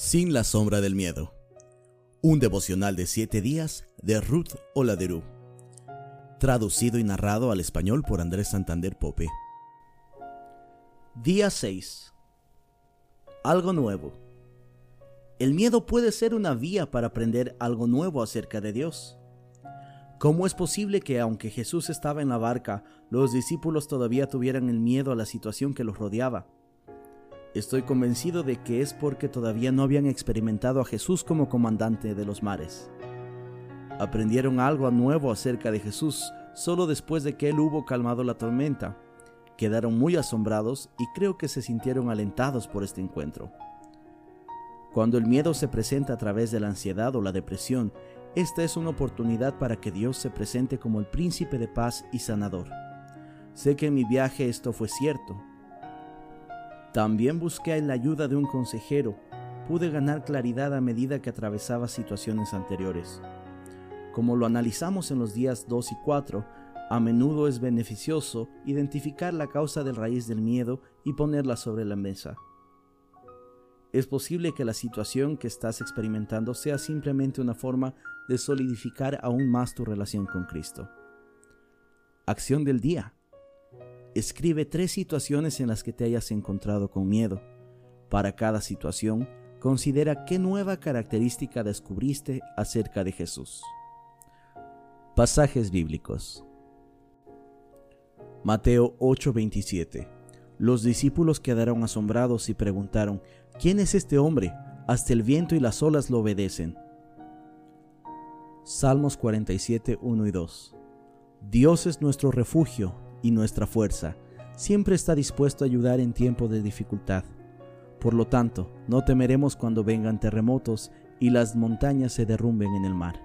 Sin la sombra del miedo. Un devocional de siete días de Ruth Oladerú. Traducido y narrado al español por Andrés Santander Pope. Día 6. Algo nuevo. El miedo puede ser una vía para aprender algo nuevo acerca de Dios. ¿Cómo es posible que aunque Jesús estaba en la barca, los discípulos todavía tuvieran el miedo a la situación que los rodeaba? Estoy convencido de que es porque todavía no habían experimentado a Jesús como comandante de los mares. Aprendieron algo nuevo acerca de Jesús solo después de que Él hubo calmado la tormenta. Quedaron muy asombrados y creo que se sintieron alentados por este encuentro. Cuando el miedo se presenta a través de la ansiedad o la depresión, esta es una oportunidad para que Dios se presente como el príncipe de paz y sanador. Sé que en mi viaje esto fue cierto, también busqué la ayuda de un consejero. Pude ganar claridad a medida que atravesaba situaciones anteriores. Como lo analizamos en los días 2 y 4, a menudo es beneficioso identificar la causa del raíz del miedo y ponerla sobre la mesa. Es posible que la situación que estás experimentando sea simplemente una forma de solidificar aún más tu relación con Cristo. Acción del día. Escribe tres situaciones en las que te hayas encontrado con miedo. Para cada situación, considera qué nueva característica descubriste acerca de Jesús. Pasajes bíblicos. Mateo 8:27. Los discípulos quedaron asombrados y preguntaron, ¿quién es este hombre? Hasta el viento y las olas lo obedecen. Salmos 47, 1 y 2. Dios es nuestro refugio y nuestra fuerza. Siempre está dispuesto a ayudar en tiempo de dificultad. Por lo tanto, no temeremos cuando vengan terremotos y las montañas se derrumben en el mar.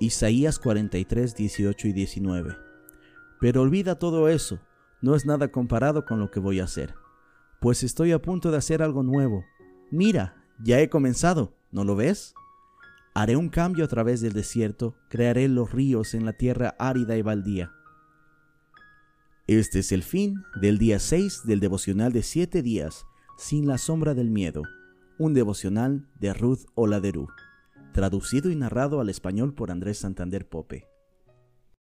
Isaías 43, 18 y 19. Pero olvida todo eso, no es nada comparado con lo que voy a hacer, pues estoy a punto de hacer algo nuevo. Mira, ya he comenzado, ¿no lo ves? Haré un cambio a través del desierto, crearé los ríos en la tierra árida y baldía. Este es el fin del día 6 del devocional de 7 días, sin la sombra del miedo, un devocional de Ruth Oladerú, traducido y narrado al español por Andrés Santander Pope.